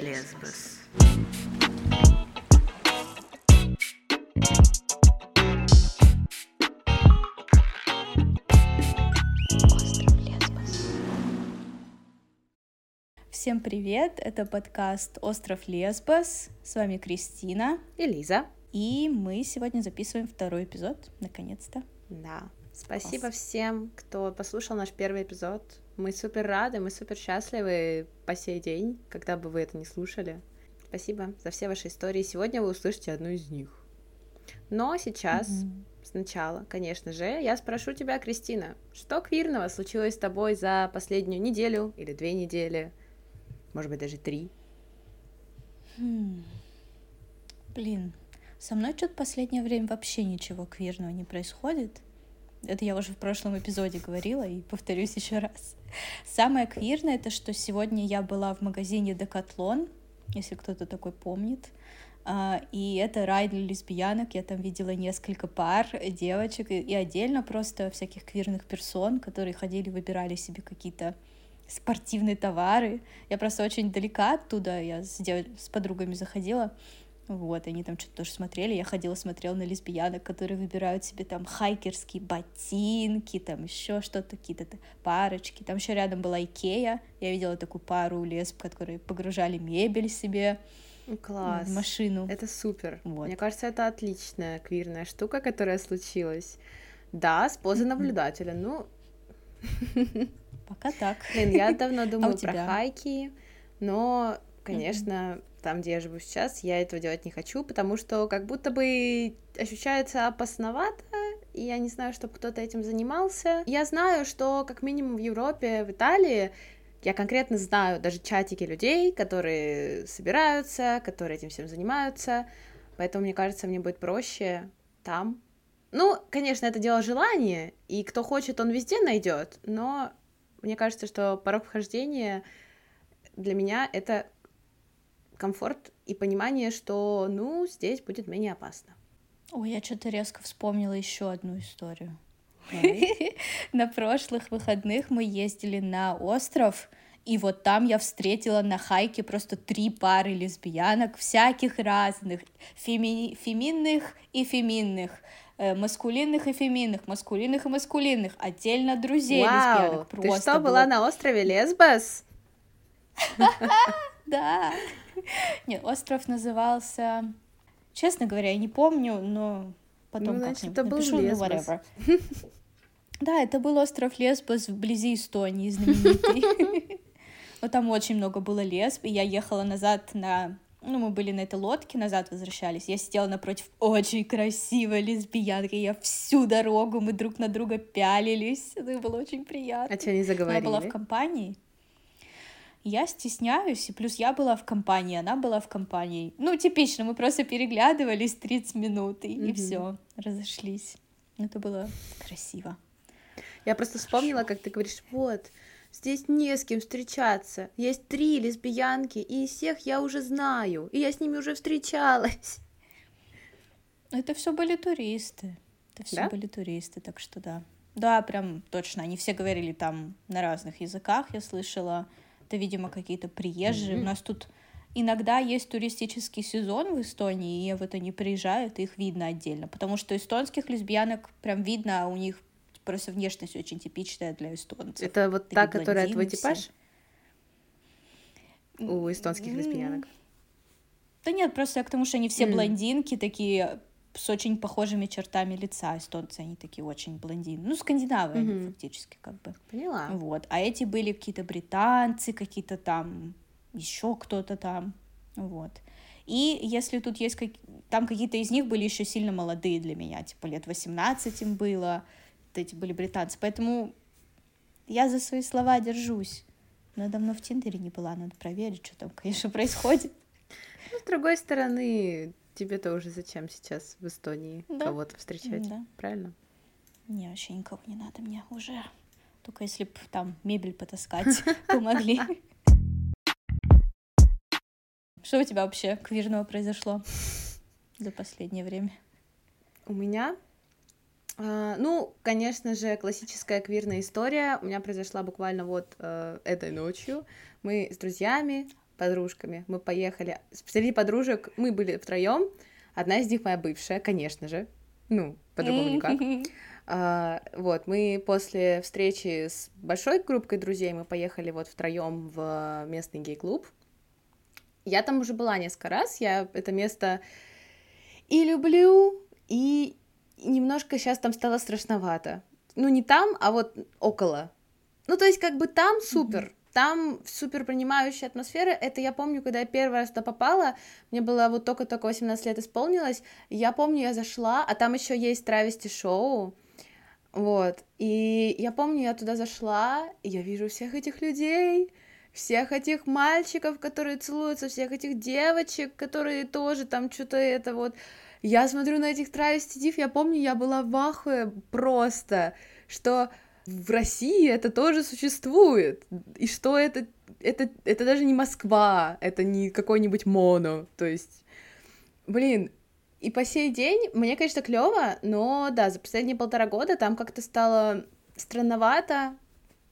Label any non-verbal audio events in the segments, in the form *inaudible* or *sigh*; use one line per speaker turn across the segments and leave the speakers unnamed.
Лесбос.
Всем привет! Это подкаст «Остров Лесбос». С вами Кристина.
И Лиза.
И мы сегодня записываем второй эпизод, наконец-то.
Да. Спасибо Класс. всем, кто послушал наш первый эпизод. Мы супер рады, мы супер счастливы по сей день, когда бы вы это не слушали. Спасибо за все ваши истории. Сегодня вы услышите одну из них. Но сейчас, mm-hmm. сначала, конечно же, я спрошу тебя, Кристина, что квирного случилось с тобой за последнюю неделю или две недели, может быть, даже три?
Hmm. Блин, со мной что-то последнее время вообще ничего квирного не происходит. Это я уже в прошлом эпизоде говорила и повторюсь еще раз. Самое квирное это, что сегодня я была в магазине Декатлон, если кто-то такой помнит. Uh, и это рай для лесбиянок. Я там видела несколько пар девочек и отдельно просто всяких квирных персон, которые ходили, выбирали себе какие-то спортивные товары. Я просто очень далека оттуда. Я с, дев... с подругами заходила. Вот, они там что-то тоже смотрели. Я ходила, смотрела на лесбиянок, которые выбирают себе там хайкерские ботинки, там еще что-то, какие-то парочки. Там еще рядом была Икея. Я видела такую пару лесб, которые погружали мебель себе.
Класс.
В машину.
Это супер. Вот. Мне кажется, это отличная квирная штука, которая случилась. Да, с позы наблюдателя. Ну,
пока так.
Блин, я давно *laughs* а думаю а про хайки, но, конечно, там, где я живу сейчас, я этого делать не хочу, потому что как будто бы ощущается опасновато, и я не знаю, чтобы кто-то этим занимался. Я знаю, что как минимум в Европе, в Италии, я конкретно знаю даже чатики людей, которые собираются, которые этим всем занимаются, поэтому, мне кажется, мне будет проще там. Ну, конечно, это дело желания, и кто хочет, он везде найдет, но мне кажется, что порог вхождения для меня это комфорт и понимание, что, ну, здесь будет менее опасно.
Ой, я что-то резко вспомнила еще одну историю. *laughs* На прошлых выходных мы ездили на остров, и вот там я встретила на хайке просто три пары лесбиянок, всяких разных, феми... феминных и феминных, э, маскулинных и феминных, маскулинных и маскулинных, отдельно друзей Вау, лесбиянок.
Просто ты что, было... была на острове Лесбос? *laughs*
Да. *laughs* Нет, остров назывался... Честно говоря, я не помню, но потом ну,
был напишу, ну, whatever. *laughs*
Да, это был остров Лесбос вблизи Эстонии, знаменитый. *laughs* Вот там очень много было лесб, и я ехала назад на... Ну, мы были на этой лодке, назад возвращались. Я сидела напротив очень красивой лесбиянки. Я всю дорогу, мы друг на друга пялились. Это было очень приятно.
А что, они заговорили?
Я была в компании я стесняюсь, и плюс я была в компании, она была в компании. Ну, типично, мы просто переглядывались 30 минут, и, mm-hmm. и все, разошлись. Это было красиво.
Я просто вспомнила, как ты говоришь, вот, здесь не с кем встречаться. Есть три лесбиянки, и из всех я уже знаю, и я с ними уже встречалась.
Это все были туристы. Это все да? были туристы, так что да. Да, прям точно. Они все говорили там на разных языках, я слышала это, видимо, какие-то приезжие. Mm-hmm. У нас тут иногда есть туристический сезон в Эстонии, и вот они приезжают, и их видно отдельно. Потому что эстонских лесбиянок прям видно, а у них просто внешность очень типичная для эстонцев.
Это вот та, которая твой типаж? У эстонских лесбиянок?
Да нет, просто я к тому, что они все блондинки, такие с очень похожими чертами лица. Эстонцы, они такие очень блондины. Ну, скандинавы mm-hmm. они фактически как бы.
Поняла.
Вот. А эти были какие-то британцы, какие-то там, еще кто-то там. Вот. И если тут есть как... Там какие-то из них были еще сильно молодые для меня, типа лет 18 им было, вот эти были британцы. Поэтому я за свои слова держусь. Но я давно в Тиндере не была, надо проверить, что там, конечно, *laughs* происходит.
Ну, с другой стороны, Тебе-то уже зачем сейчас в Эстонии да. кого-то встречать,
да.
правильно?
Не, вообще никого не надо мне уже. Только если бы там мебель потаскать *laughs* помогли. Что у тебя вообще квирного произошло за последнее время?
У меня? Uh, ну, конечно же, классическая квирная история у меня произошла буквально вот uh, этой ночью. Мы с друзьями подружками мы поехали. Среди подружек мы были втроем. Одна из них моя бывшая, конечно же. Ну, по-другому никак. *laughs* А, вот, мы после встречи с большой группой друзей мы поехали вот втроем в местный гей-клуб. Я там уже была несколько раз, я это место и люблю, и немножко сейчас там стало страшновато. Ну, не там, а вот около. Ну, то есть, как бы там супер, mm-hmm. Там супер принимающая атмосфера. Это я помню, когда я первый раз туда попала, мне было вот только-только 18 лет исполнилось. Я помню, я зашла, а там еще есть травести шоу. Вот. И я помню, я туда зашла, и я вижу всех этих людей, всех этих мальчиков, которые целуются, всех этих девочек, которые тоже там что-то это вот я смотрю на этих травестидив, я помню, я была в ахуе просто, что в России это тоже существует, и что это, это, это даже не Москва, это не какой-нибудь моно, то есть, блин, и по сей день мне, конечно, клево, но да, за последние полтора года там как-то стало странновато,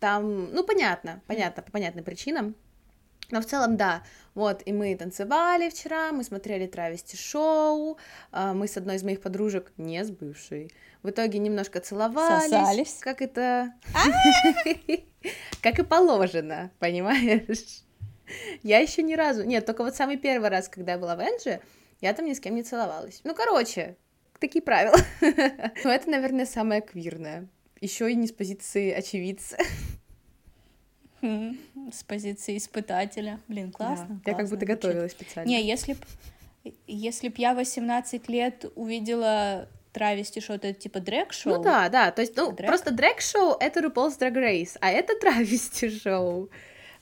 там, ну, понятно, понятно, по понятным причинам, но в целом, да, вот, и мы танцевали вчера, мы смотрели травести шоу, а, мы с одной из моих подружек, не с бывшей, в итоге немножко целовались. Сосались. Как это... *laughs* Как и положено, понимаешь? Я еще ни разу... Нет, только вот самый первый раз, когда я была в Энджи, я там ни с кем не целовалась. Ну, короче, такие правила. *laughs* Но это, наверное, самое квирное. Еще и не с позиции очевидца.
С позиции испытателя. Блин, классно. Да. классно
я как будто готовилась специально.
Не, если б, если б я 18 лет увидела травести это типа дрэк-шоу?
Ну да, да, то есть, ну, дрэк? просто дрэк-шоу — это RuPaul's Drag Race, а это травести шоу.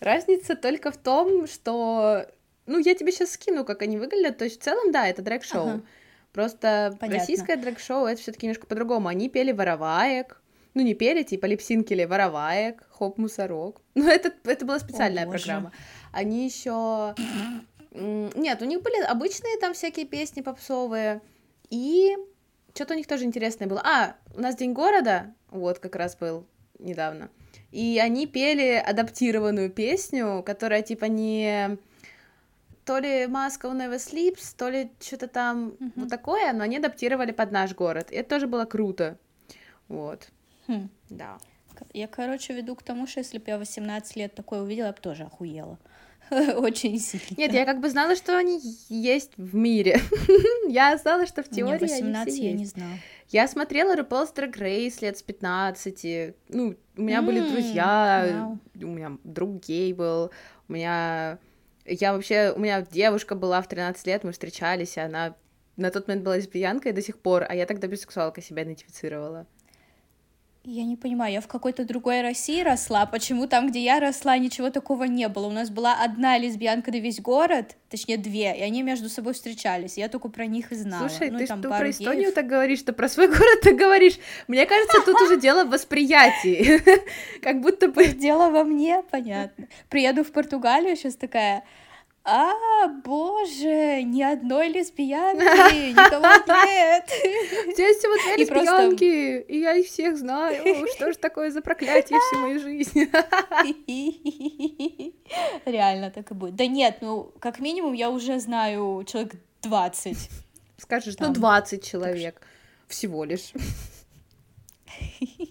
Разница только в том, что... Ну, я тебе сейчас скину, как они выглядят, то есть в целом, да, это дрэк-шоу. Ага. Просто Понятно. российское дрэк-шоу — это все таки немножко по-другому. Они пели вороваек, ну, не пели, типа липсинкили вороваек, хоп, мусорок. *laughs* Ну, это, это была специальная О, программа. Они еще... Нет, у них были обычные там всякие песни попсовые, и что-то у них тоже интересное было. А, у нас День города, вот как раз был недавно, и они пели адаптированную песню, которая типа не то ли Moscow Never Sleeps, то ли что-то там mm-hmm. вот такое, но они адаптировали под наш город. И это тоже было круто. Вот.
Хм. Да. Я, короче, веду к тому, что если бы я 18 лет такое увидела, я бы тоже охуела. *laughs* Очень сильно.
Нет, я как бы знала, что они есть в мире. *laughs* я знала, что в теории 18 они все я есть. не знала. Я смотрела RuPaul's Drag Race лет с 15. Ну, у меня mm, были друзья, wow. у меня друг гей был, у меня... Я вообще... У меня девушка была в 13 лет, мы встречались, и она на тот момент была лесбиянкой до сих пор, а я тогда бисексуалка себя идентифицировала.
Я не понимаю, я в какой-то другой России росла, почему там, где я росла, ничего такого не было. У нас была одна лесбиянка на весь город, точнее две, и они между собой встречались, я только про них и знала.
Слушай,
ну,
ты там про Эстонию геев. так говоришь, что про свой *laughs* город так говоришь. Мне кажется, тут уже дело в восприятии, *laughs* как будто бы...
Дело во мне, понятно. Приеду в Португалию, сейчас такая а, боже, ни одной лесбиянки, никого нет. *laughs*
Здесь всего две лесбиянки, и я их всех знаю. Что же такое за проклятие всей моей жизни? *laughs*
Реально так и будет. Да нет, ну, как минимум, я уже знаю человек 20.
Скажешь, ну, 20 человек всего лишь. *laughs*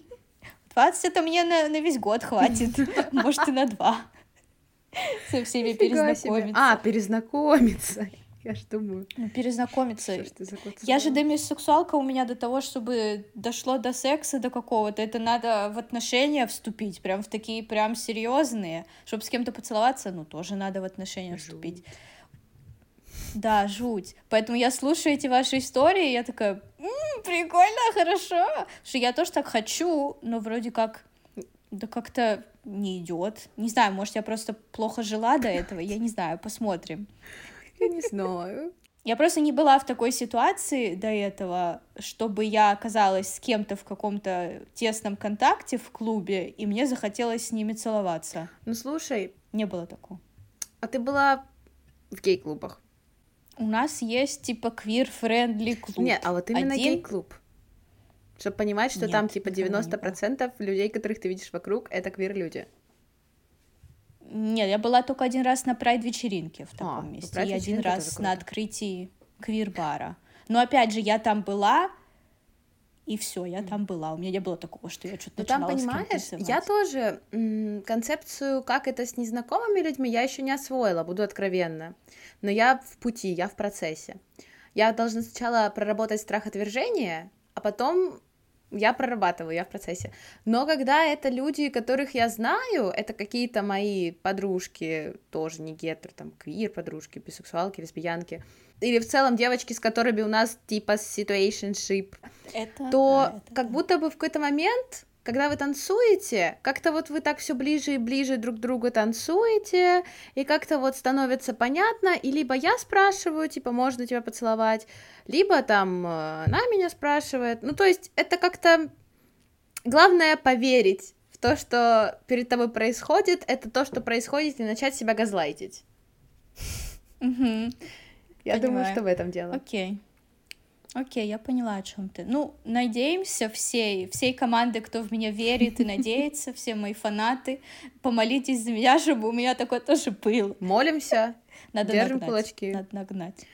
20 это мне на, на весь год хватит, может, и на два. *laughs* Со всеми перезнакомиться.
А, перезнакомиться. *laughs* Я ж думаю.
Ну, перезнакомиться. Я же демисексуалка у меня до того, чтобы дошло до секса до какого-то. Это надо в отношения вступить, прям в такие прям серьезные. Чтобы с кем-то поцеловаться, ну, тоже надо в отношения жуть. вступить. Да, жуть. Поэтому я слушаю эти ваши истории, я такая, м-м, прикольно, хорошо. Что я тоже так хочу, но вроде как да как-то не идет. Не знаю, может, я просто плохо жила до этого, я не знаю, посмотрим.
Я не знаю.
Я просто не была в такой ситуации до этого, чтобы я оказалась с кем-то в каком-то тесном контакте в клубе, и мне захотелось с ними целоваться.
Ну слушай.
Не было такого.
А ты была в гей-клубах?
У нас есть типа queer-friendly клуб.
Нет, а вот именно Один... гей-клуб. Чтобы понимать, что Нет, там типа 90% людей, которых ты видишь вокруг, это квир-люди.
Нет, я была только один раз на прайд-вечеринке в таком а, месте. И один раз на открытии квир-бара. Но опять же, я там была, и все, я там была. У меня не было такого, что я что-то
начинала там, понимаешь, я тоже м- концепцию, как это с незнакомыми людьми, я еще не освоила, буду откровенна. Но я в пути, я в процессе. Я должна сначала проработать страх отвержения, а потом я прорабатываю, я в процессе. Но когда это люди, которых я знаю, это какие-то мои подружки, тоже не гетер, там, квир подружки, бисексуалки, лесбиянки, или в целом девочки, с которыми у нас типа situationship, это, то да, это, как да. будто бы в какой-то момент когда вы танцуете, как-то вот вы так все ближе и ближе друг к другу танцуете, и как-то вот становится понятно, и либо я спрашиваю, типа, можно тебя поцеловать, либо там э, она меня спрашивает. Ну, то есть это как-то... Главное поверить в то, что перед тобой происходит, это то, что происходит, и начать себя газлайтить. Я думаю, что в этом дело.
Окей. Окей, я поняла, о чем ты. Ну, надеемся всей, всей команды, кто в меня верит и надеется, все мои фанаты, помолитесь за меня, чтобы у меня такой тоже был.
Молимся, Надо держим нагнать. кулачки.
Надо нагнать.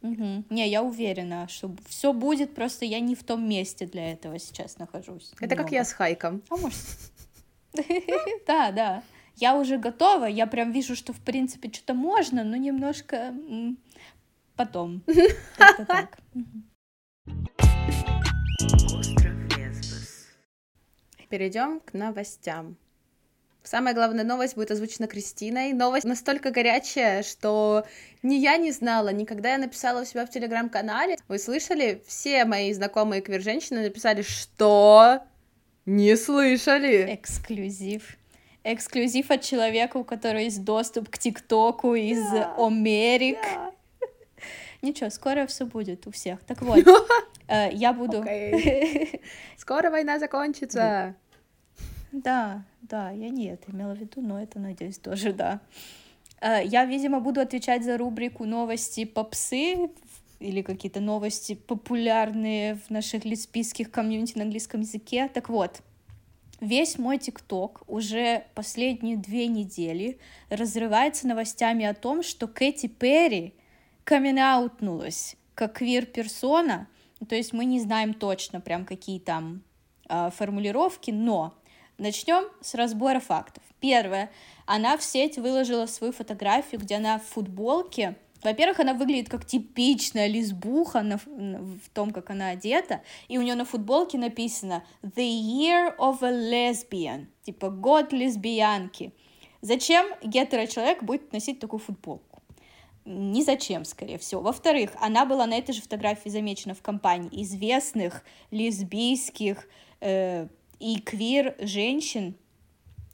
Угу. Не, я уверена, что все будет, просто я не в том месте для этого сейчас нахожусь.
Это немного. как я с Хайком.
А может? *laughs* Да, да. Я уже готова, я прям вижу, что в принципе что-то можно, но немножко потом. *laughs* Как-то так.
Перейдем к новостям. Самая главная новость будет озвучена Кристиной. Новость настолько горячая, что ни я не знала, никогда я написала у себя в телеграм-канале. Вы слышали? Все мои знакомые квир-женщины написали, что не слышали.
Эксклюзив. Эксклюзив от человека, у которого есть доступ к ТикТоку из да, Америк. Да. Ничего, скоро все будет у всех. Так вот, *laughs* э, я буду... *laughs*
Скоро война закончится.
Да, да, я не это имела в виду, но это, надеюсь, тоже, да. Э, я, видимо, буду отвечать за рубрику новости попсы или какие-то новости популярные в наших лесбийских комьюнити на английском языке. Так вот, весь мой ТикТок уже последние две недели разрывается новостями о том, что Кэти Перри камин-аутнулась как квир-персона, то есть мы не знаем точно прям какие там э, формулировки, но начнем с разбора фактов. Первое, она в сеть выложила свою фотографию, где она в футболке. Во-первых, она выглядит как типичная лесбуха на, в том, как она одета, и у нее на футболке написано «The year of a lesbian», типа «год лесбиянки». Зачем гетеро-человек будет носить такую футболку? Ни зачем, скорее всего. Во-вторых, она была на этой же фотографии замечена в компании известных лесбийских э, и квир женщин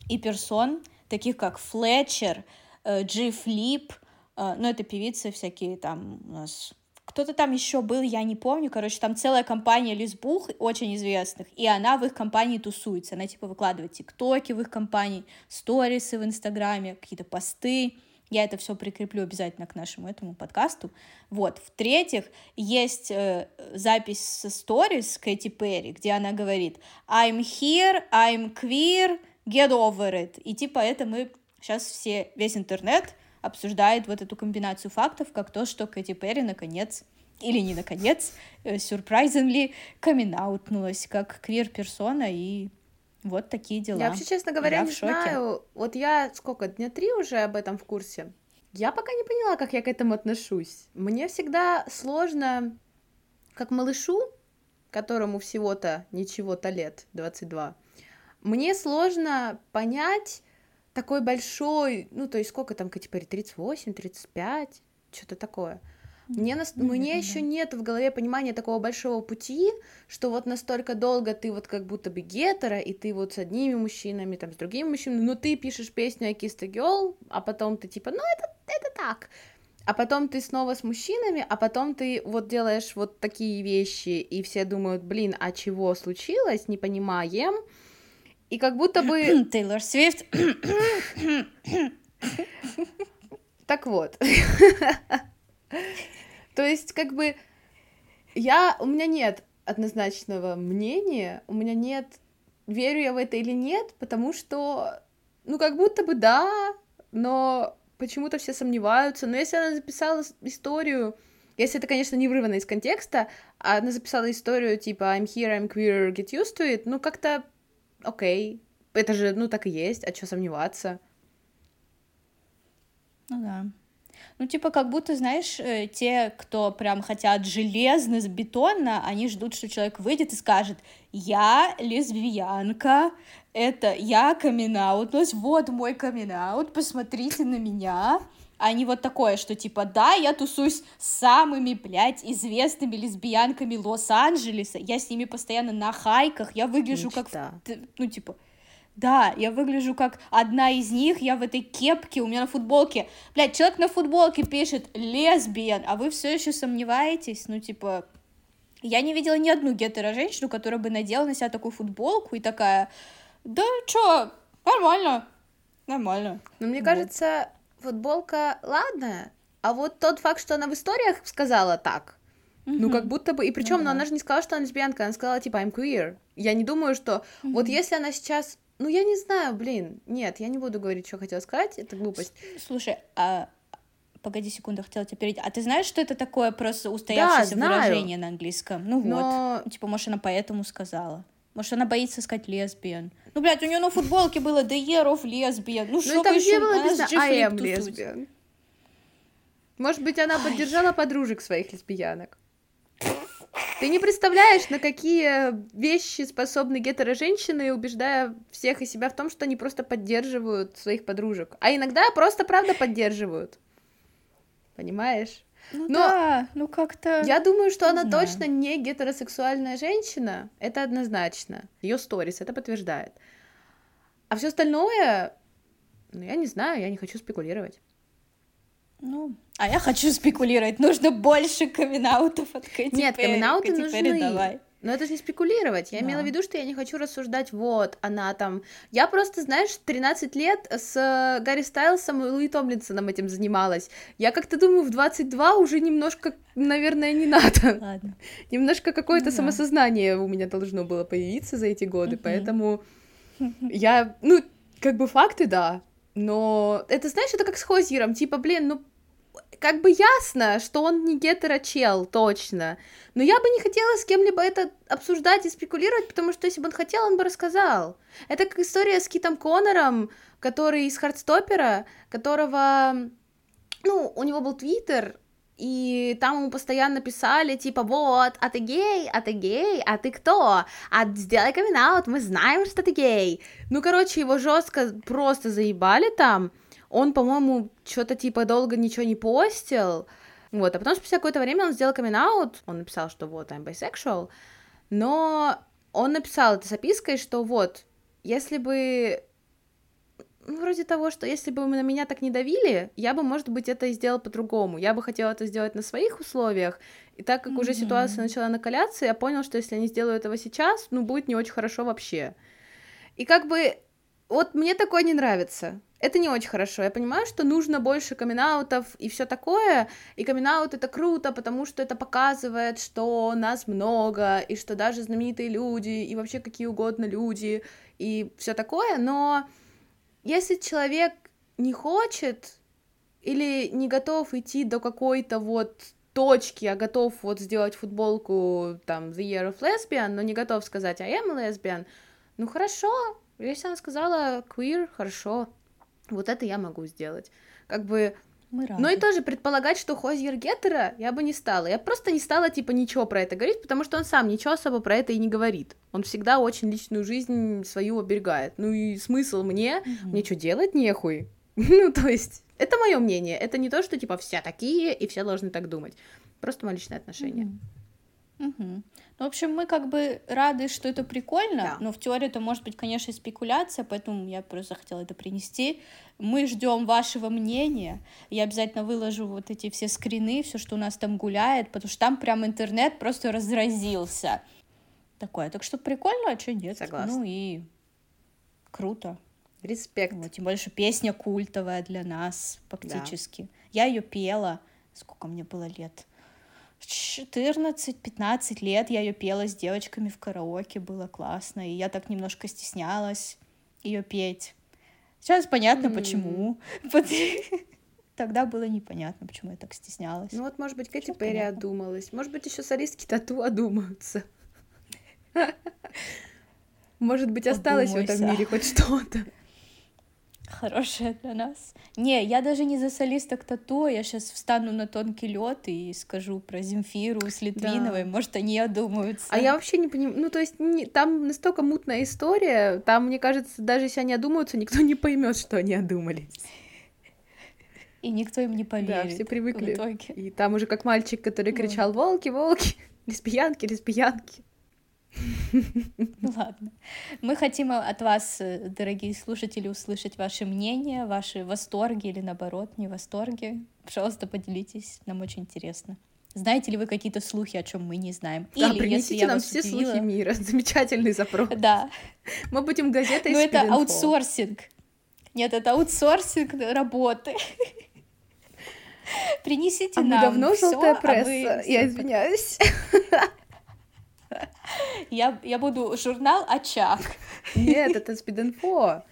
и персон, таких как Флетчер, э, Джи Флип, э, ну, это певицы всякие там у нас. Кто-то там еще был, я не помню, короче, там целая компания лесбух очень известных, и она в их компании тусуется, она типа выкладывает тиктоки в их компании, сторисы в инстаграме, какие-то посты, я это все прикреплю обязательно к нашему этому подкасту. Вот. В-третьих, есть э, запись со сторис Кэти Перри, где она говорит «I'm here, I'm queer, get over it». И типа это мы сейчас все, весь интернет обсуждает вот эту комбинацию фактов, как то, что Кэти Перри наконец или не наконец, э, камин как квир-персона и вот такие дела.
Я вообще, честно говоря, я не знаю. Вот я сколько, дня три уже об этом в курсе. Я пока не поняла, как я к этому отношусь. Мне всегда сложно, как малышу, которому всего-то ничего-то лет, 22, мне сложно понять такой большой, ну, то есть сколько там, теперь, 38, 35, что-то такое. Мне, нас... mm-hmm. Мне еще нет в голове понимания такого большого пути, что вот настолько долго ты вот как будто бы гетера, и ты вот с одними мужчинами, там, с другими мужчинами, но ты пишешь песню о the Girl, а потом ты типа, ну, это, это так. А потом ты снова с мужчинами, а потом ты вот делаешь вот такие вещи, и все думают, блин, а чего случилось, не понимаем. И как будто бы... *clears throat*
Тейлор Свифт. *clears throat*
Так вот. *laughs* То есть, как бы, я, у меня нет однозначного мнения, у меня нет, верю я в это или нет, потому что, ну, как будто бы да, но почему-то все сомневаются. Но если она записала историю, если это, конечно, не вырвано из контекста, а она записала историю типа I'm here, I'm queer, get used to it, ну как-то окей. Это же, ну, так и есть, а что сомневаться?
Ну да. Ну, типа, как будто, знаешь, э, те, кто прям хотят железно, бетонно, они ждут, что человек выйдет и скажет, я лесбиянка, это я камин вот мой камин посмотрите на меня, а не вот такое, что типа, да, я тусуюсь с самыми, блядь, известными лесбиянками Лос-Анджелеса, я с ними постоянно на хайках, я выгляжу Мечта. как, ну, типа, да, я выгляжу как одна из них, я в этой кепке, у меня на футболке. Блядь, человек на футболке пишет лесбиян, а вы все еще сомневаетесь? Ну, типа, я не видела ни одну гетеро-женщину, которая бы надела на себя такую футболку и такая, да чё, нормально, нормально.
Ну, мне вот. кажется, футболка, ладно, а вот тот факт, что она в историях сказала так, mm-hmm. ну, как будто бы, и причем, ну, но она же не сказала, что она лесбиянка, она сказала, типа, I'm queer. Я не думаю, что, mm-hmm. вот если она сейчас ну, я не знаю, блин. Нет, я не буду говорить, что хотела сказать, это глупость.
Слушай, а погоди секунду, хотела тебя перейти. А ты знаешь, что это такое просто устоявшееся да, выражение на английском? Ну Но... вот. Типа, может, она поэтому сказала. Может, она боится сказать лесбиян. Ну, блядь, у нее на футболке было The Year of Lesbian. Ну, что там еще? было написано
I am lesbian. Может быть, она поддержала подружек своих лесбиянок. Ты не представляешь, на какие вещи способны гетеро-женщины, убеждая всех и себя в том, что они просто поддерживают своих подружек. А иногда просто правда поддерживают. Понимаешь?
Ну Но да, ну как-то...
Я думаю, что она знаю. точно не гетеросексуальная женщина. Это однозначно. Ее сторис это подтверждает. А все остальное, ну я не знаю, я не хочу спекулировать.
Ну, а я хочу спекулировать. Нужно больше камин от Кэти Нет, камин
нужны. Давай. Но это же не спекулировать. Я да. имела в виду, что я не хочу рассуждать, вот, она там... Я просто, знаешь, 13 лет с э, Гарри Стайлсом и Луи Томлинсоном этим занималась. Я как-то думаю, в 22 уже немножко, наверное, не надо. Ладно. Немножко какое-то ну, самосознание у меня должно было появиться за эти годы, поэтому *laughs* я... Ну, как бы факты, да, но это, знаешь, это как с Хозером, типа, блин, ну как бы ясно, что он не гетерочел, точно. Но я бы не хотела с кем-либо это обсуждать и спекулировать, потому что если бы он хотел, он бы рассказал. Это как история с Китом Коннором, который из Хардстопера, которого... Ну, у него был твиттер, и там ему постоянно писали, типа, вот, а ты гей, а ты гей, а ты кто? А сделай камин мы знаем, что ты гей. Ну, короче, его жестко просто заебали там, он, по-моему, что-то типа долго ничего не постил, вот, а потом спустя какое-то время он сделал камин он написал, что вот, I'm bisexual, но он написал это с опиской, что вот, если бы ну, вроде того, что если бы на меня так не давили, я бы, может быть, это и сделал по-другому. Я бы хотела это сделать на своих условиях. И так как mm-hmm. уже ситуация начала накаляться, я понял, что если я не сделаю этого сейчас, ну, будет не очень хорошо вообще. И как бы вот мне такое не нравится. Это не очень хорошо. Я понимаю, что нужно больше камин и все такое. И камин это круто, потому что это показывает, что нас много, и что даже знаменитые люди, и вообще какие угодно люди, и все такое. Но если человек не хочет или не готов идти до какой-то вот точки, а готов вот сделать футболку там The Year of Lesbian, но не готов сказать I am a lesbian, ну хорошо, если она сказала queer, хорошо, вот это я могу сделать. Как бы... Мы рады. Но и тоже предполагать, что Хозьер гетера, я бы не стала. Я просто не стала, типа, ничего про это говорить, потому что он сам ничего особо про это и не говорит. Он всегда очень личную жизнь свою оберегает. Ну и смысл мне? Mm-hmm. Мне что, делать нехуй? *laughs* ну, то есть, это мое мнение. Это не то, что, типа, все такие, и все должны так думать. Просто мое личное отношение. Mm-hmm.
Угу. Ну, в общем, мы как бы рады, что это прикольно, да. но в теории это может быть, конечно, спекуляция, поэтому я просто хотела это принести. Мы ждем вашего мнения. Я обязательно выложу вот эти все скрины, все, что у нас там гуляет, потому что там прям интернет просто разразился. Такое. Так что прикольно, а что нет? Согласна. Ну и круто.
Респект.
Вот, тем более, что песня культовая для нас, фактически. Да. Я ее пела. Сколько мне было лет? 14-15 лет я ее пела с девочками в караоке, было классно, и я так немножко стеснялась ее петь. Сейчас понятно, mm. почему. *laughs* Тогда было непонятно, почему я так стеснялась.
Ну вот, может быть, Кэти Перри одумалась. Может быть, еще солистки тату одумаются. *laughs* Может быть, осталось в этом мире хоть что-то. *laughs*
Хорошее для нас. Не, я даже не за солисток тату, я сейчас встану на тонкий лед и скажу про Земфиру с Литвиновой, да. может, они одумаются.
А я вообще не понимаю, ну, то есть, не, там настолько мутная история, там, мне кажется, даже если они одумаются, никто не поймет, что они одумались.
И никто им не поверит.
Да, все привыкли. И там уже как мальчик, который кричал «Волки, волки!» *laughs* Лесбиянки, лесбиянки. *laughs*
Ладно. Мы хотим от вас, э, дорогие слушатели, услышать ваше мнение, ваши восторги или наоборот не восторги. Пожалуйста, поделитесь, нам очень интересно. Знаете ли вы какие-то слухи, о чем мы не знаем?
Да, Или принесите если нам все удивила... слухи мира. *laughs* Замечательный запрос. *laughs*
Да.
Мы будем газетой
Ну это аутсорсинг. Нет, это аутсорсинг работы. Принесите а нам.
Мы давно желтая пресса. А вы... Я извиняюсь.
Я, я буду журнал «Очаг».
Нет, это спидинфо.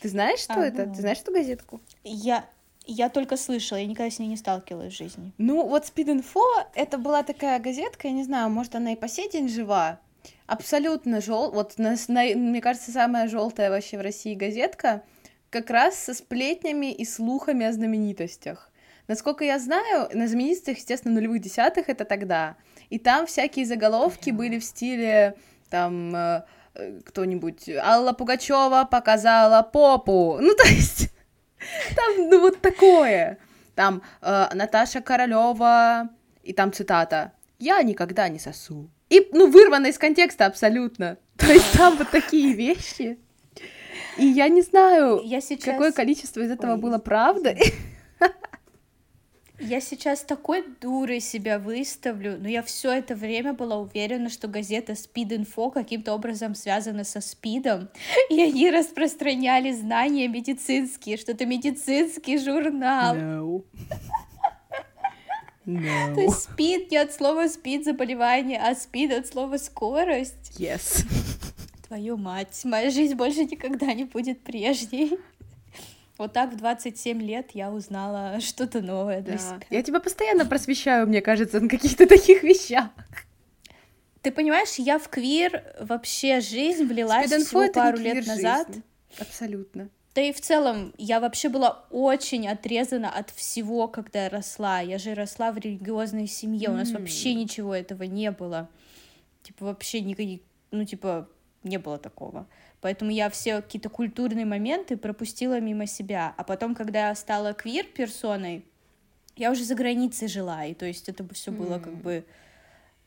Ты знаешь, что а, это? Ну... Ты знаешь эту газетку?
Я, я только слышала, я никогда с ней не сталкивалась в жизни.
Ну, вот Спидинфо это была такая газетка, я не знаю, может, она и по сей день жива. Абсолютно жел, вот на, на, мне кажется, самая желтая вообще в России газетка, как раз со сплетнями и слухами о знаменитостях. Насколько я знаю, на знаменитостях, естественно, нулевых десятых это тогда и там всякие заголовки были в стиле там э, кто-нибудь Алла Пугачева показала попу, ну то есть *laughs* там ну вот такое, там э, Наташа Королева и там цитата я никогда не сосу и ну вырвано из контекста абсолютно, *laughs* то есть там вот такие вещи. И я не знаю, я сейчас... какое количество из этого Ой, было правда. *laughs*
Я сейчас такой дурой себя выставлю, но я все это время была уверена, что газета Speed Info каким-то образом связана со спидом, *laughs* и они распространяли знания медицинские, что это медицинский журнал. No. No. То есть спид не от слова спид заболевание, а спид от слова скорость.
Yes.
Твою мать, моя жизнь больше никогда не будет прежней. Вот так в 27 лет я узнала *laughs* что-то новое для да. себя.
Я тебя постоянно просвещаю, мне кажется, на каких-то *laughs* таких вещах.
Ты понимаешь, я в квир вообще жизнь влилась всего пару лет назад. Жизнь.
Абсолютно.
Да и в целом, я вообще была очень отрезана от всего, когда я росла. Я же росла в религиозной семье, у нас mm. вообще ничего этого не было. Типа, вообще никаких, ну, типа, не было такого. Поэтому я все какие-то культурные моменты пропустила мимо себя. А потом, когда я стала квир-персоной, я уже за границей жила, и то есть это все mm. было как бы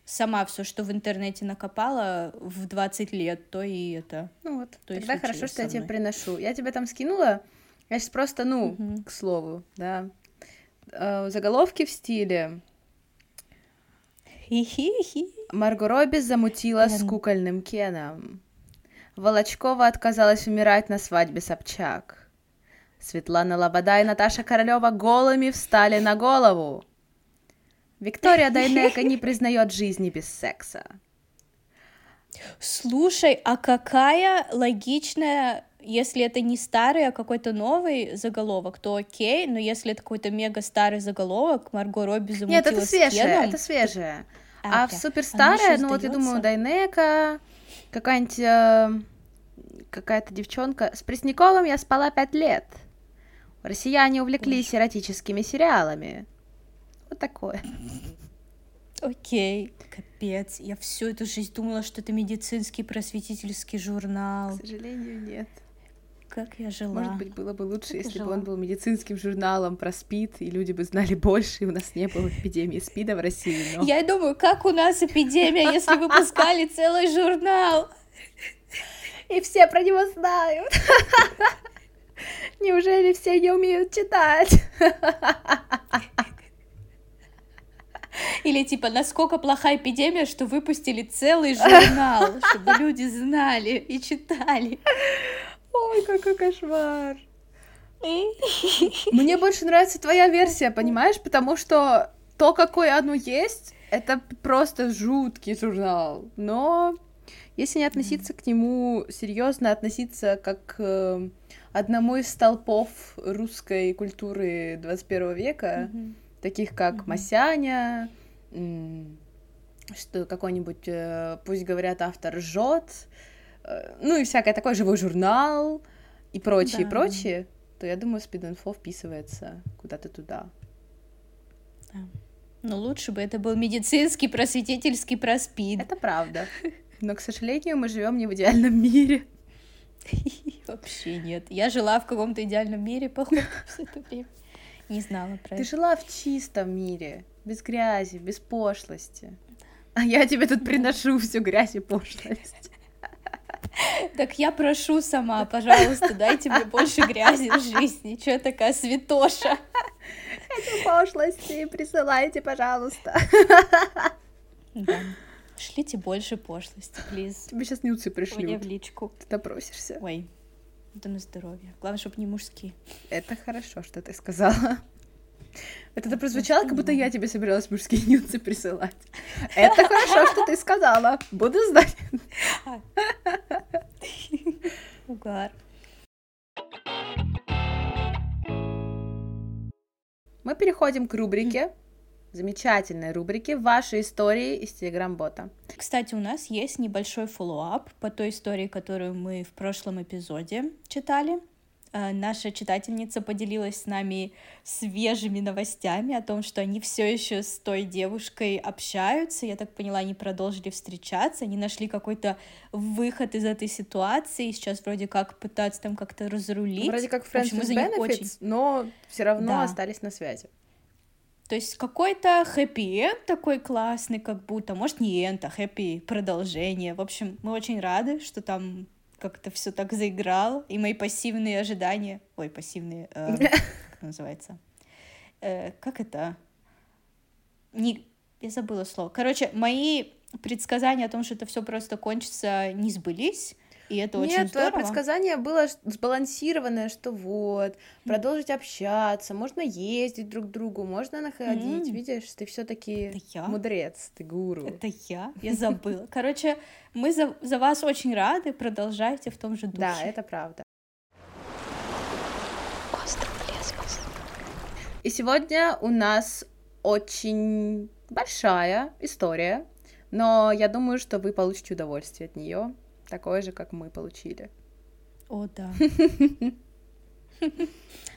сама все, что в интернете накопала в 20 лет, то и это.
Ну вот, то тогда хорошо, что я тебе приношу. Я тебе там скинула, я сейчас просто, ну, mm-hmm. к слову, да, э, заголовки в стиле Марго Робби замутила с кукольным Кеном. Волочкова отказалась умирать на свадьбе Собчак. Светлана Лобода и Наташа Королева голыми встали на голову. Виктория Дайнека не признает жизни без секса.
Слушай, а какая логичная, если это не старый, а какой-то новый заголовок, то окей, но если это какой-то мега старый заголовок, Марго Робби замутила
Нет, это свежее, это свежее. А, а в суперстарое, ну вот я думаю, Дайнека, какая-нибудь э, какая-то девчонка. С Пресняковым я спала пять лет. Россияне увлеклись Ой. эротическими сериалами. Вот такое.
Окей, капец. Я всю эту жизнь думала, что это медицинский просветительский журнал.
К сожалению, нет.
Как я жила.
Может быть, было бы лучше, как если бы он был медицинским журналом про СПИД, и люди бы знали *laughs* больше, и у нас не было эпидемии СПИДа в России. Но...
Я думаю, как у нас эпидемия, если выпускали *laughs* целый журнал?
И все про него знают. *laughs* Неужели все не умеют читать?
Или типа, насколько плохая эпидемия, что выпустили целый журнал, чтобы люди знали и читали.
Ой, какой кошмар. Мне больше нравится твоя версия, понимаешь? Потому что то, какое оно есть, это просто жуткий журнал. Но если не относиться к нему серьезно, относиться как к э, одному из столпов русской культуры 21 века, mm-hmm. таких как mm-hmm. Масяня, что какой-нибудь, э, пусть говорят, автор жжет, ну и всякое такое, живой журнал и прочее, да. прочее, то я думаю, спид-инфо вписывается куда-то туда.
Да. Но лучше бы это был медицинский просветительский проспид.
Это правда. Но, к сожалению, мы живем не в идеальном мире. *laughs*
Вообще нет. Я жила в каком-то идеальном мире, походу, *laughs* все это время. Не знала про
Ты это. жила в чистом мире, без грязи, без пошлости. А я тебе тут приношу всю грязь и пошлость.
Так я прошу сама, пожалуйста, дайте мне больше грязи в жизни. Чё такая святоша?
Эти пошлости присылайте, пожалуйста.
Да. Шлите больше пошлости, плиз.
Тебе сейчас нюцы пришлют. Мне
в личку.
Ты допросишься.
Ой, это на здоровье. Главное, чтобы не мужские.
Это хорошо, что ты сказала. Это прозвучало, как будто я тебе собиралась мужские нюцы присылать. Это хорошо, что ты сказала. Буду знать.
Угар.
Мы переходим к рубрике замечательной рубрики «Ваши истории из Телеграм-бота».
Кстати, у нас есть небольшой follow-up по той истории, которую мы в прошлом эпизоде читали. Э, наша читательница поделилась с нами свежими новостями о том, что они все еще с той девушкой общаются. Я так поняла, они продолжили встречаться, они нашли какой-то выход из этой ситуации, сейчас вроде как пытаются там как-то разрулить.
Вроде как Friends with Benefits, очень... но все равно да. остались на связи.
То есть какой-то хэппи-энд такой классный, как будто, может, не энд, а хэппи продолжение. В общем, мы очень рады, что там как-то все так заиграл, и мои пассивные ожидания, ой, пассивные, э, *laughs* как называется, э, как это, не, я забыла слово. Короче, мои предсказания о том, что это все просто кончится, не сбылись. И это Нет, очень здорово.
предсказание было сбалансированное, что вот, продолжить общаться, можно ездить друг к другу, можно находить, mm. видишь, ты все таки мудрец, ты гуру.
Это я? *laughs* Я забыла. Короче, мы за, за вас очень рады, продолжайте в том же духе.
Да, это правда. И сегодня у нас очень большая история, но я думаю, что вы получите удовольствие от нее такое же, как мы получили.
О, да.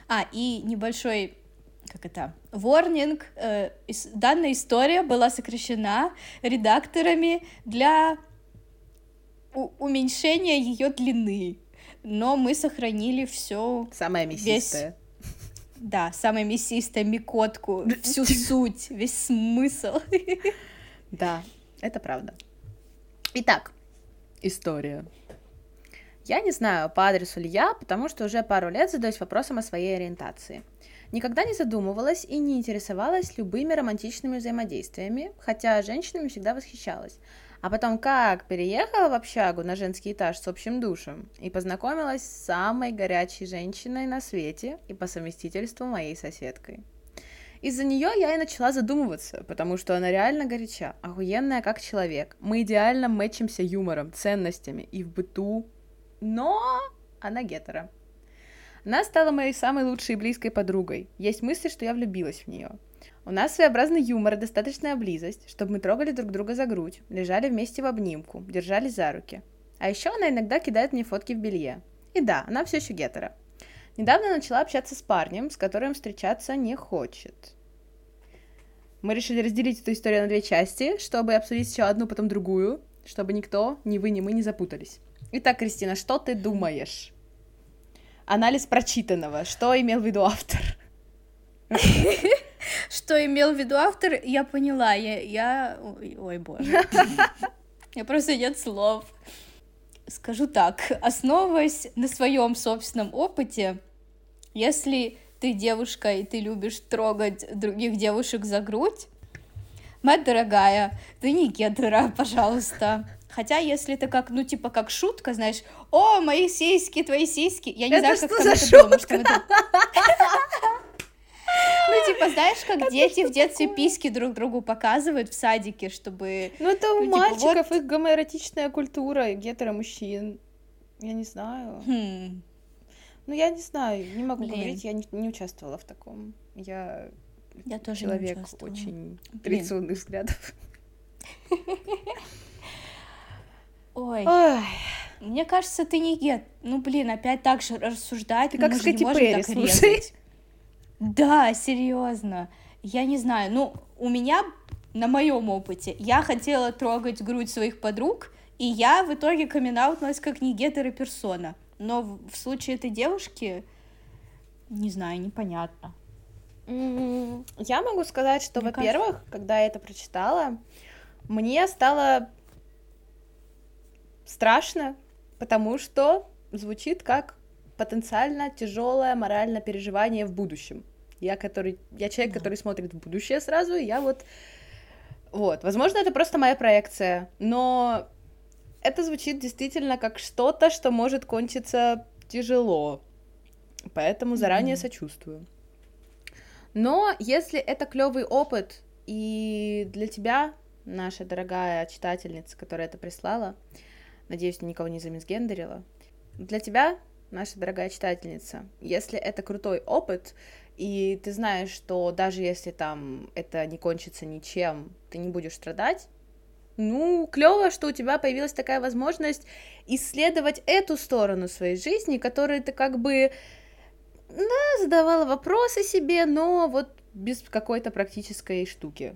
А, и небольшой, как это, ворнинг. Э, данная история была сокращена редакторами для уменьшения ее длины. Но мы сохранили все.
Самое мясистое.
Весь... Да, самое мясистое, микотку, всю *laughs* суть, весь смысл.
Да, это правда. Итак, история. Я не знаю, по адресу ли я, потому что уже пару лет задаюсь вопросом о своей ориентации. Никогда не задумывалась и не интересовалась любыми романтичными взаимодействиями, хотя женщинами всегда восхищалась. А потом как переехала в общагу на женский этаж с общим душем и познакомилась с самой горячей женщиной на свете и по совместительству моей соседкой. Из-за нее я и начала задумываться, потому что она реально горяча, охуенная как человек. Мы идеально мэчимся юмором, ценностями и в быту, но она гетера. Она стала моей самой лучшей и близкой подругой. Есть мысли, что я влюбилась в нее. У нас своеобразный юмор и достаточная близость, чтобы мы трогали друг друга за грудь, лежали вместе в обнимку, держались за руки. А еще она иногда кидает мне фотки в белье. И да, она все еще гетера. Недавно начала общаться с парнем, с которым встречаться не хочет. Мы решили разделить эту историю на две части, чтобы обсудить сначала одну, потом другую, чтобы никто, ни вы, ни мы не запутались. Итак, Кристина, что ты думаешь? Анализ прочитанного. Что имел в виду автор? *laughs*
Что имел в виду автор, я поняла. Я, я... Ой, боже. *laughs* Я просто нет слов. Скажу так, основываясь на своем собственном опыте, если ты девушка и ты любишь трогать других девушек за грудь, моя дорогая, ты не гетера, пожалуйста. Хотя, если это как, ну, типа, как шутка, знаешь, о, мои сиськи, твои сиськи. Я не это знаю, как там это шутка? было, может, это... *laughs* Ну, *laughs* типа, знаешь, как дети в детстве письки друг другу показывают в садике, чтобы...
Ну, это у ну, типа, мальчиков их гомоэротичная культура, гетеро мужчин. Я не знаю.
Хм.
Ну, я не знаю, не могу говорить, я не, участвовала в таком. Я,
я тоже
человек очень традиционных взглядов.
Ой. Ой. Мне кажется, ты не гет. Ну, блин, опять так же рассуждать. Ты
как с Кэти Перри, слушай.
Да, серьезно. Я не знаю. Ну, у меня на моем опыте я хотела трогать грудь своих подруг, и я в итоге камин как не гетероперсона. Но в, в случае этой девушки, не знаю, непонятно.
Я могу сказать, что, во-первых, когда я это прочитала, мне стало страшно, потому что звучит как потенциально тяжелое моральное переживание в будущем. Я, который, я человек, да. который смотрит в будущее сразу, и я вот... Вот, возможно, это просто моя проекция, но это звучит действительно как что-то, что может кончиться тяжело. Поэтому заранее mm-hmm. сочувствую. Но если это клевый опыт, и для тебя, наша дорогая читательница, которая это прислала, надеюсь, ты никого не замисгендерила, для тебя, наша дорогая читательница, если это крутой опыт, и ты знаешь, что даже если там это не кончится ничем, ты не будешь страдать, ну, клево, что у тебя появилась такая возможность исследовать эту сторону своей жизни, которую ты как бы да, задавала вопросы себе, но вот без какой-то практической штуки.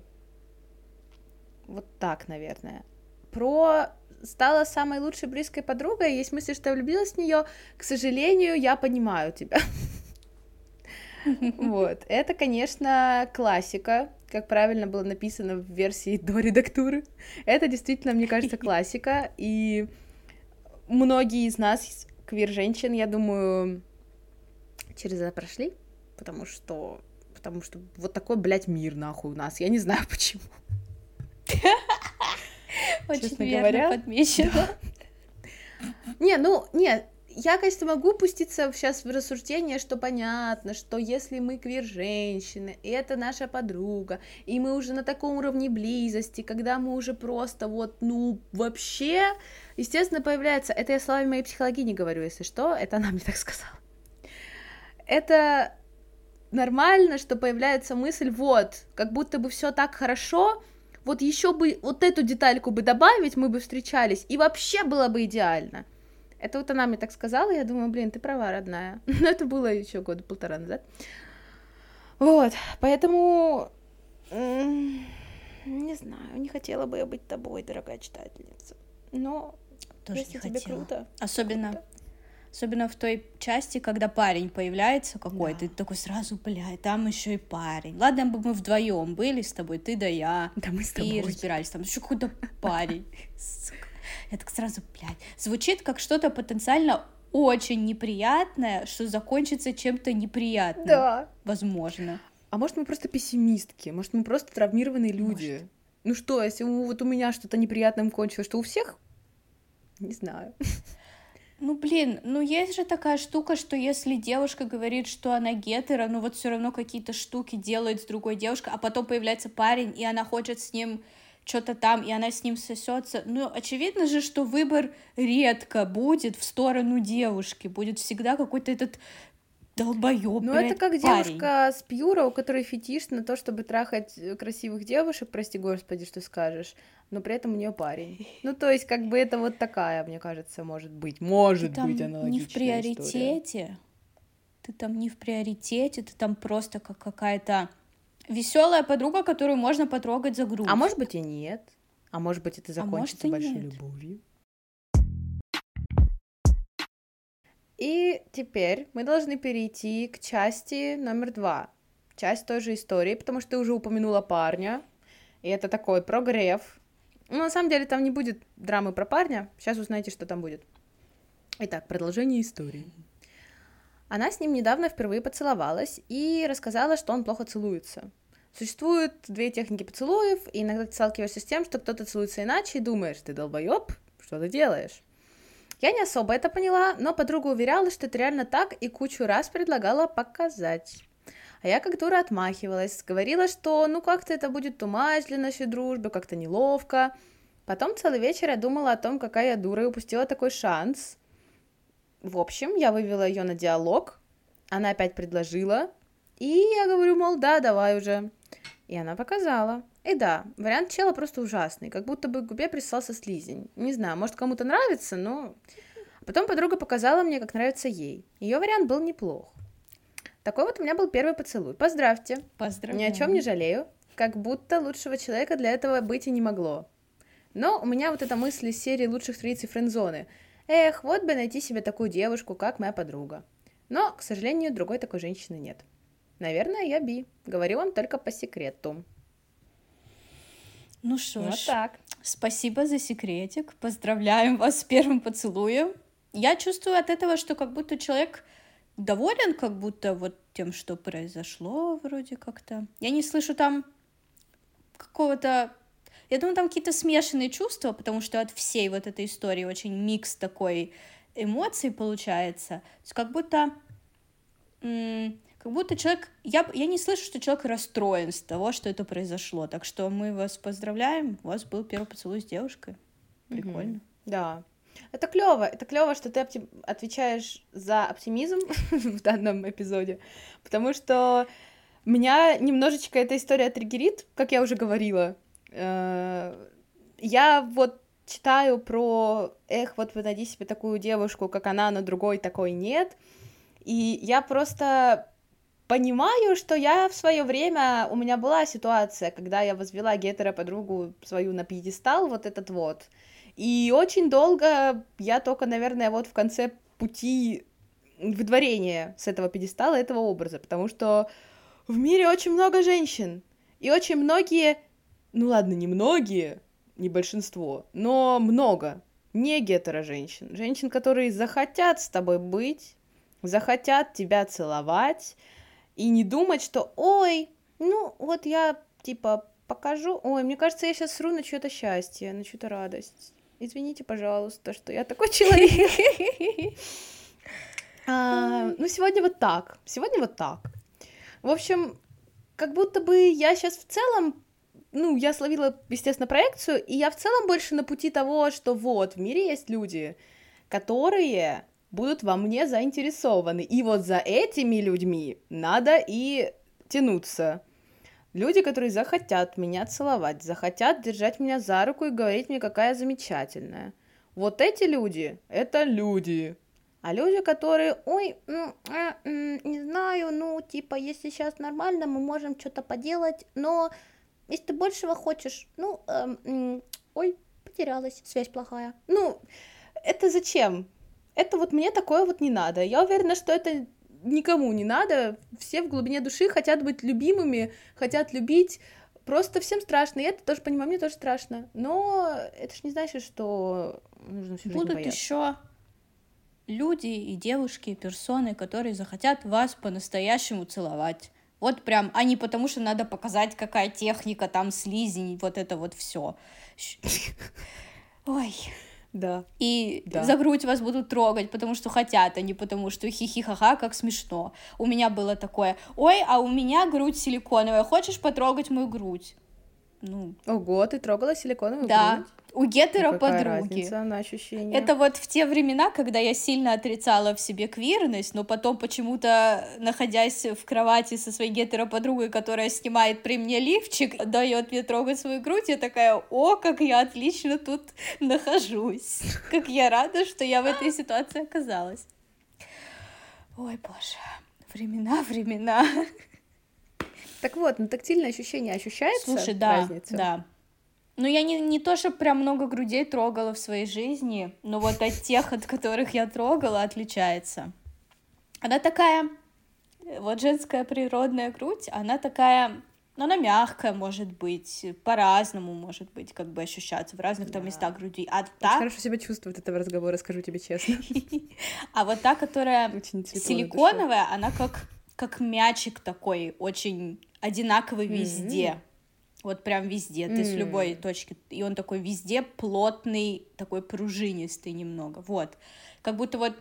Вот так, наверное. Про стала самой лучшей близкой подругой, есть мысль, что я влюбилась в нее. К сожалению, я понимаю тебя. *laughs* *laughs* Вот. Это, конечно, классика, как правильно было написано в версии до редактуры. Это действительно, мне кажется, *laughs* классика. И многие из нас, квир-женщин, я думаю, через это прошли, потому что потому что вот такой, блядь, мир нахуй у нас. Я не знаю *laughs* почему.
Очень верно подмечено.
Не, ну, нет, я, конечно, могу пуститься сейчас в рассуждение, что понятно, что если мы квир-женщины, и это наша подруга, и мы уже на таком уровне близости, когда мы уже просто вот, ну, вообще, естественно, появляется, это я словами моей психологини говорю, если что, это она мне так сказала. Это нормально, что появляется мысль, вот, как будто бы все так хорошо, вот еще бы вот эту детальку бы добавить, мы бы встречались, и вообще было бы идеально. Это вот она мне так сказала, я думаю, блин, ты права, родная. *laughs* Но это было еще года полтора назад. Вот, поэтому... Не знаю, не хотела бы я быть тобой, дорогая читательница. Но
Тоже если тебе круто... Особенно... Круто. Особенно в той части, когда парень появляется какой-то, да. ты такой сразу, блядь, там еще и парень. Ладно бы мы вдвоем были с тобой, ты да я.
Да мы с тобой.
И разбирались, там еще какой-то парень. *laughs* Я так сразу, блядь, звучит как что-то потенциально очень неприятное, что закончится чем-то неприятным.
Да.
Возможно.
А может, мы просто пессимистки? Может, мы просто травмированные люди? Может. Ну что, если вот у меня что-то неприятным кончилось, что у всех? Не знаю. *laughs*
Ну, блин, ну есть же такая штука, что если девушка говорит, что она гетера, ну вот все равно какие-то штуки делает с другой девушкой, а потом появляется парень, и она хочет с ним что-то там, и она с ним сосется. Ну, очевидно же, что выбор редко будет в сторону девушки, будет всегда какой-то этот долбоёб,
Ну, это как парень. девушка с пьюра, у которой фетиш на то, чтобы трахать красивых девушек, прости господи, что скажешь, но при этом у нее парень. Ну, то есть, как бы это вот такая, мне кажется, может быть, может ты быть аналогичная
не в приоритете, история. ты там не в приоритете, ты там просто как какая-то веселая подруга, которую можно потрогать за грудь.
А может быть и нет. А может быть это а закончится а большой нет. любовью. И теперь мы должны перейти к части номер два. Часть той же истории, потому что ты уже упомянула парня. И это такой прогрев. Ну, на самом деле, там не будет драмы про парня. Сейчас узнаете, что там будет. Итак, продолжение истории. Она с ним недавно впервые поцеловалась и рассказала, что он плохо целуется. Существуют две техники поцелуев, и иногда ты сталкиваешься с тем, что кто-то целуется иначе, и думаешь, ты долбоеб, что ты делаешь? Я не особо это поняла, но подруга уверяла, что это реально так, и кучу раз предлагала показать. А я как дура отмахивалась, говорила, что ну как-то это будет тумач для нашей дружбы, как-то неловко. Потом целый вечер я думала о том, какая я дура и упустила такой шанс. В общем, я вывела ее на диалог, она опять предложила, и я говорю, мол, да, давай уже. И она показала. И да, вариант чела просто ужасный, как будто бы к губе присосался слизень. Не знаю, может кому-то нравится, но... Потом подруга показала мне, как нравится ей. Ее вариант был неплох. Такой вот у меня был первый поцелуй. Поздравьте. Поздравляю. Ни о чем не жалею. Как будто лучшего человека для этого быть и не могло. Но у меня вот эта мысль из серии лучших традиций френдзоны. Эх, вот бы найти себе такую девушку, как моя подруга. Но, к сожалению, другой такой женщины нет. Наверное, я би. Говорю вам только по секрету.
Ну что вот ж, так. спасибо за секретик. Поздравляем вас с первым поцелуем. Я чувствую от этого, что как будто человек доволен, как будто вот тем, что произошло, вроде как-то. Я не слышу там какого-то... Я думаю, там какие-то смешанные чувства, потому что от всей вот этой истории очень микс такой эмоций получается. То есть как будто как будто человек... Я, я не слышу, что человек расстроен с того, что это произошло. Так что мы вас поздравляем. У вас был первый поцелуй с девушкой. Прикольно. Mm-hmm.
Да. Это клево, это клево, что ты опти... отвечаешь за оптимизм *laughs* в данном эпизоде, потому что меня немножечко эта история триггерит, как я уже говорила. Э, я вот читаю про, эх, вот вы найди себе такую девушку, как она, но другой такой нет, и я просто понимаю, что я в свое время, у меня была ситуация, когда я возвела гетера подругу свою на пьедестал, вот этот вот, и очень долго я только, наверное, вот в конце пути выдворения с этого пьедестала, этого образа, потому что в мире очень много женщин, и очень многие, ну ладно, не многие, не большинство, но много не гетеро женщин, женщин, которые захотят с тобой быть, захотят тебя целовать, и не думать, что, ой, ну вот я типа покажу, ой, мне кажется, я сейчас сру на чье-то счастье, на чью-то радость. Извините, пожалуйста, что я такой человек. *laughs* А, ну, сегодня вот так. Сегодня вот так. В общем, как будто бы я сейчас в целом, ну, я словила, естественно, проекцию, и я в целом больше на пути того, что вот, в мире есть люди, которые будут во мне заинтересованы. И вот за этими людьми надо и тянуться. Люди, которые захотят меня целовать, захотят держать меня за руку и говорить мне, какая я замечательная. Вот эти люди — это люди. А люди, которые, ой, ну, э, э, не знаю, ну, типа, если сейчас нормально, мы можем что-то поделать, но если ты большего хочешь, ну, э, э, ой, потерялась, связь плохая. Ну, это зачем? это вот мне такое вот не надо. Я уверена, что это никому не надо. Все в глубине души хотят быть любимыми, хотят любить. Просто всем страшно. Я это тоже понимаю, мне тоже страшно. Но это ж не значит, что нужно всю
Будут еще люди и девушки, и персоны, которые захотят вас по-настоящему целовать. Вот прям, а не потому, что надо показать, какая техника, там слизень, вот это вот все. *laughs* Ой.
Да.
И да. за грудь вас будут трогать, потому что хотят, а не потому что хихи-ха-ха, как смешно. У меня было такое, ой, а у меня грудь силиконовая, хочешь потрогать мою грудь?
Ну. Ого, ты трогала силиконовую да. грудь?
у гетера подруги.
разница на ощущения?
Это вот в те времена, когда я сильно отрицала в себе квирность, но потом почему-то, находясь в кровати со своей гетеро подругой, которая снимает при мне лифчик, дает мне трогать свою грудь, я такая, о, как я отлично тут нахожусь, как я рада, что я в этой ситуации оказалась. Ой, боже, времена, времена.
Так вот, на тактильное ощущение ощущается Слушай, да, разница?
да. Ну, я не, не то, что прям много грудей трогала в своей жизни, но вот от тех, от которых я трогала, отличается. Она такая, вот женская природная грудь, она такая, ну, она мягкая, может быть, по-разному может быть, как бы ощущаться в разных там местах груди. А
та... хорошо себя чувствует этого разговора, скажу тебе честно. *laughs*
А вот та, которая силиконовая, она как как мячик такой, очень одинаковый везде вот прям везде, ты mm. с любой точки, и он такой везде плотный, такой пружинистый немного, вот, как будто вот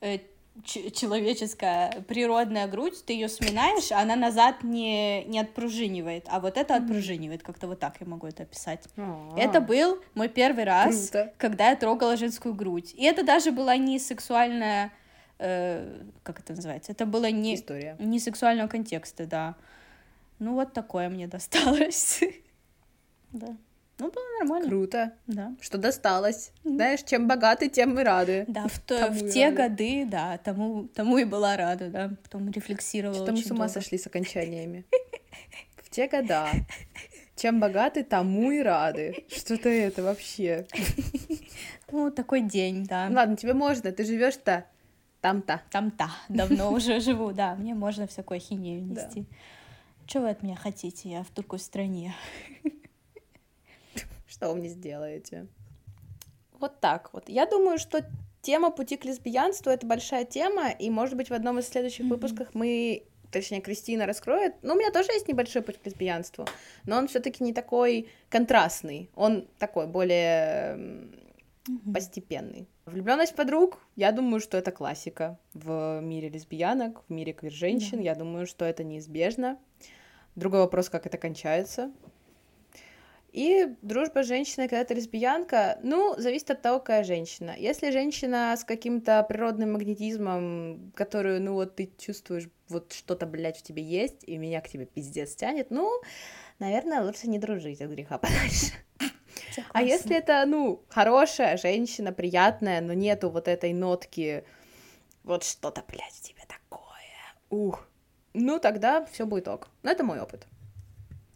э, человеческая природная грудь, ты ее сминаешь, а она назад не, не отпружинивает, а вот это отпружинивает, как-то вот так я могу это описать. А-а-а. Это был мой первый раз, Круто. когда я трогала женскую грудь, и это даже была не сексуальная э, как это называется, это было не,
История.
не сексуального контекста, да. Ну, вот такое мне досталось. *laughs* Да. Ну, было нормально.
Круто.
Да.
Что досталось. Знаешь, чем богаты, тем мы рады.
Да, в, то, в те рады. годы, да, тому, тому и была рада, да. Потом рефлексировала
Что мы с ума долго. сошли с окончаниями. *laughs* В те года. Чем богаты, тому и рады. Что-то это вообще. *laughs*
Ну, такой день, да.
Ладно, тебе можно, ты живешь-то там-то.
Там-то. Давно уже живу, да. Мне можно всякую ахинею нести. Что вы от меня хотите? Я в другой стране. *laughs*
Что вы мне сделаете? Вот так вот. Я думаю, что тема пути к лесбиянству это большая тема, и, может быть, в одном из следующих mm-hmm. выпусков мы точнее, Кристина раскроет. Ну, у меня тоже есть небольшой путь к лесбиянству, но он все-таки не такой контрастный, он такой более mm-hmm. постепенный. Влюбленность подруг, я думаю, что это классика в мире лесбиянок, в мире квир-женщин. Yeah. Я думаю, что это неизбежно. Другой вопрос, как это кончается. И дружба с женщиной, когда ты лесбиянка, ну, зависит от того, какая женщина. Если женщина с каким-то природным магнетизмом, которую, ну, вот ты чувствуешь, вот что-то, блядь, в тебе есть, и меня к тебе пиздец тянет, ну, наверное, лучше не дружить от греха *laughs* подальше. А если это, ну, хорошая женщина, приятная, но нету вот этой нотки, вот что-то, блядь, в тебе такое, ух, ну, тогда все будет ок. Но это мой опыт.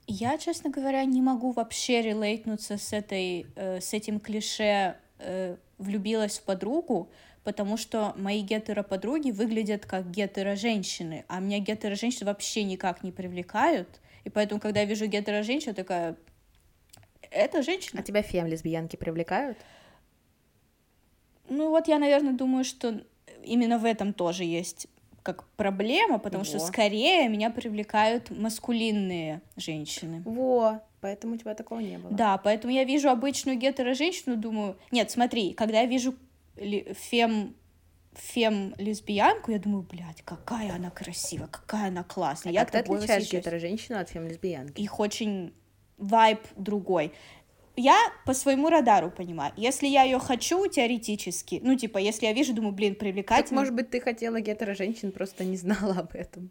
Я, честно говоря, не могу вообще релейтнуться с, этой, э, с этим клише э, «влюбилась в подругу», потому что мои гетеро-подруги выглядят как гетеро-женщины, а меня гетеро-женщины вообще никак не привлекают, и поэтому, когда я вижу гетеро-женщину, такая, это женщина.
А тебя фем-лесбиянки привлекают?
Ну вот я, наверное, думаю, что именно в этом тоже есть как проблема, потому Во. что скорее меня привлекают маскулинные женщины.
Во, поэтому у тебя такого не было.
Да, поэтому я вижу обычную гетеро-женщину, думаю... Нет, смотри, когда я вижу фем фем-лесбиянку, я думаю, блядь, какая она красивая, какая она классная. А
я как ты отличаешь гетеро-женщину от фем-лесбиянки?
Их очень вайб другой я по своему радару понимаю. Если я ее хочу теоретически, ну, типа, если я вижу, думаю, блин, привлекательно. Так,
может быть, ты хотела гетеро-женщин, просто не знала об этом.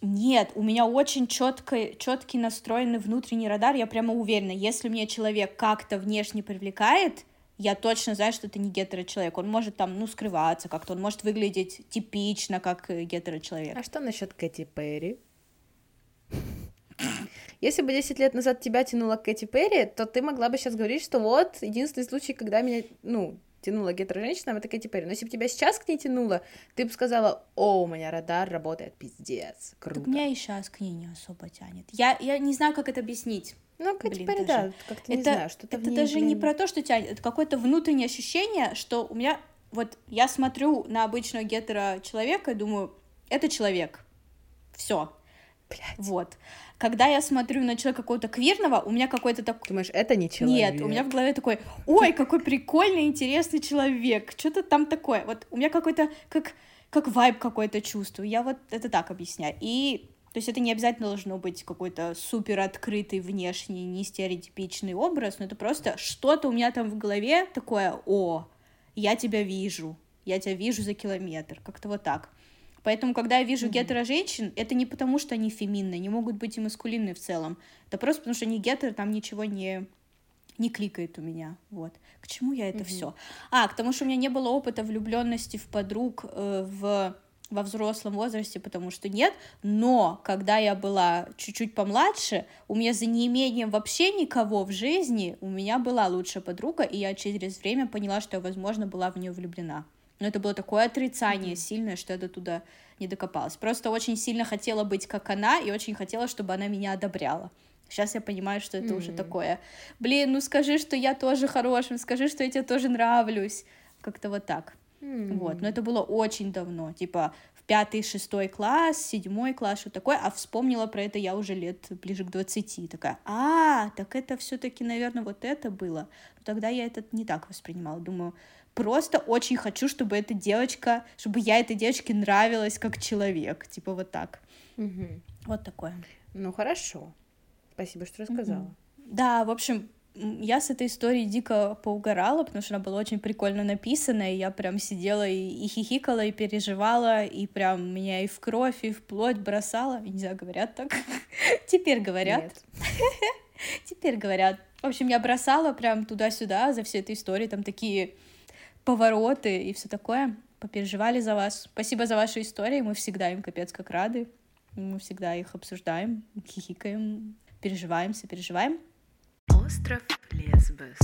Нет, у меня очень четко, четкий настроенный внутренний радар, я прямо уверена, если мне человек как-то внешне привлекает, я точно знаю, что это не гетеро-человек. Он может там, ну, скрываться как-то, он может выглядеть типично, как гетеро-человек.
А что насчет Кэти Перри? Если бы 10 лет назад тебя тянуло к Кэти Перри, то ты могла бы сейчас говорить, что вот, единственный случай, когда меня, ну, тянула гетеро-женщинам, это Кэти Перри. Но если бы тебя сейчас к ней тянуло, ты бы сказала, о, у меня радар работает, пиздец, круто.
Так меня и сейчас к ней не особо тянет. Я, я не знаю, как это объяснить.
Ну, Кэти Перри, да, как-то не знаю, что-то
Это даже блин... не про то, что тянет, это какое-то внутреннее ощущение, что у меня, вот, я смотрю на обычного гетеро-человека и думаю, это человек, все.
Блядь.
Вот когда я смотрю на человека какого-то квирного, у меня какой-то такой...
Думаешь, это не человек?
Нет, у меня в голове такой, ой, какой прикольный, интересный человек, что-то там такое. Вот у меня какой-то, как, как вайб какой-то чувствую. Я вот это так объясняю. И то есть это не обязательно должно быть какой-то супер открытый внешний, не стереотипичный образ, но это просто что-то у меня там в голове такое, о, я тебя вижу, я тебя вижу за километр, как-то вот так. Поэтому, когда я вижу mm-hmm. гетеро-женщин, это не потому, что они феминные, они могут быть и маскулинные в целом. Это просто потому, что они гетеро, там ничего не не кликает у меня, вот. К чему я это mm-hmm. все? А, к тому, что у меня не было опыта влюбленности в подруг э, в во взрослом возрасте, потому что нет, но когда я была чуть-чуть помладше, у меня за неимением вообще никого в жизни, у меня была лучшая подруга, и я через время поняла, что я, возможно, была в нее влюблена. Но это было такое отрицание mm-hmm. сильное, что я до туда не докопалась. Просто очень сильно хотела быть как она, и очень хотела, чтобы она меня одобряла. Сейчас я понимаю, что это mm-hmm. уже такое. Блин, ну скажи, что я тоже хорошим, скажи, что я тебе тоже нравлюсь. Как-то вот так. Mm-hmm. Вот. Но это было очень давно. Типа в пятый, шестой класс, седьмой класс, что такое. А вспомнила про это я уже лет ближе к двадцати. Такая, а, так это все-таки, наверное, вот это было. Но тогда я это не так воспринимала. Думаю, просто очень хочу, чтобы эта девочка, чтобы я этой девочке нравилась как человек, типа вот так.
Угу.
Вот такое.
Ну хорошо, спасибо, что рассказала. Угу.
Да, в общем, я с этой историей дико поугорала, потому что она была очень прикольно написана, и я прям сидела и, и хихикала, и переживала, и прям меня и в кровь, и в плоть бросала. Не знаю, говорят так. *laughs* Теперь говорят. *laughs* Теперь говорят. В общем, я бросала прям туда-сюда за всей этой историей, там такие повороты и все такое. Попереживали за вас. Спасибо за ваши истории, мы всегда им капец как рады. Мы всегда их обсуждаем, хихикаем, переживаем, сопереживаем. Остров Лесбос.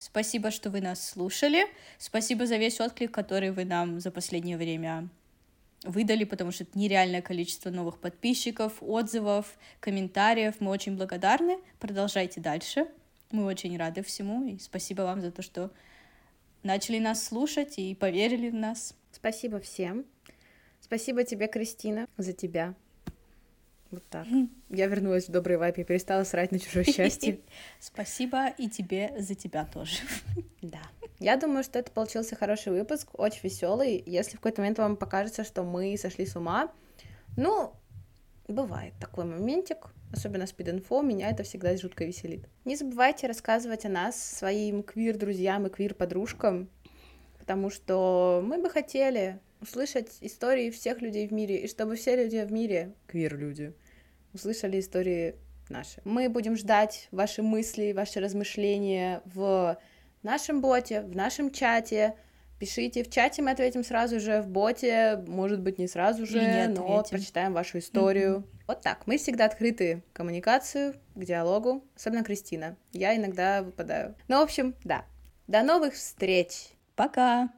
Спасибо, что вы нас слушали. Спасибо за весь отклик, который вы нам за последнее время выдали, потому что это нереальное количество новых подписчиков, отзывов, комментариев. Мы очень благодарны. Продолжайте дальше. Мы очень рады всему. И спасибо вам за то, что начали нас слушать и поверили в нас.
Спасибо всем. Спасибо тебе, Кристина, за тебя. Вот так. Я вернулась в добрый вайп и перестала срать на чужое *laughs* счастье.
Спасибо и тебе за тебя тоже. *laughs*
Да. Я думаю, что это получился хороший выпуск, очень веселый. Если в какой-то момент вам покажется, что мы сошли с ума, ну, бывает такой моментик, особенно с пид-инфо, меня это всегда жутко веселит. Не забывайте рассказывать о нас своим квир-друзьям и квир-подружкам, потому что мы бы хотели услышать истории всех людей в мире, и чтобы все люди в мире, квир-люди, услышали истории наши. Мы будем ждать ваши мысли, ваши размышления в нашем боте, в нашем чате. Пишите в чате, мы ответим сразу же, в боте, может быть, не сразу же, но прочитаем вашу историю. Mm-hmm. Вот так. Мы всегда открыты к коммуникацию, к диалогу, особенно Кристина. Я иногда выпадаю. Ну, в общем, да. До новых встреч!
Пока!